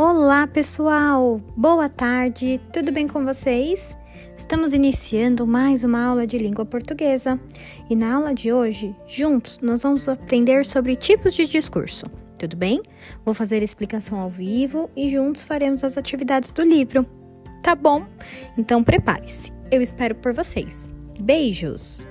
Olá, pessoal! Boa tarde, tudo bem com vocês? Estamos iniciando mais uma aula de língua portuguesa e na aula de hoje, juntos, nós vamos aprender sobre tipos de discurso. Tudo bem? Vou fazer a explicação ao vivo e juntos faremos as atividades do livro. Tá bom? Então prepare-se. Eu espero por vocês. Beijos!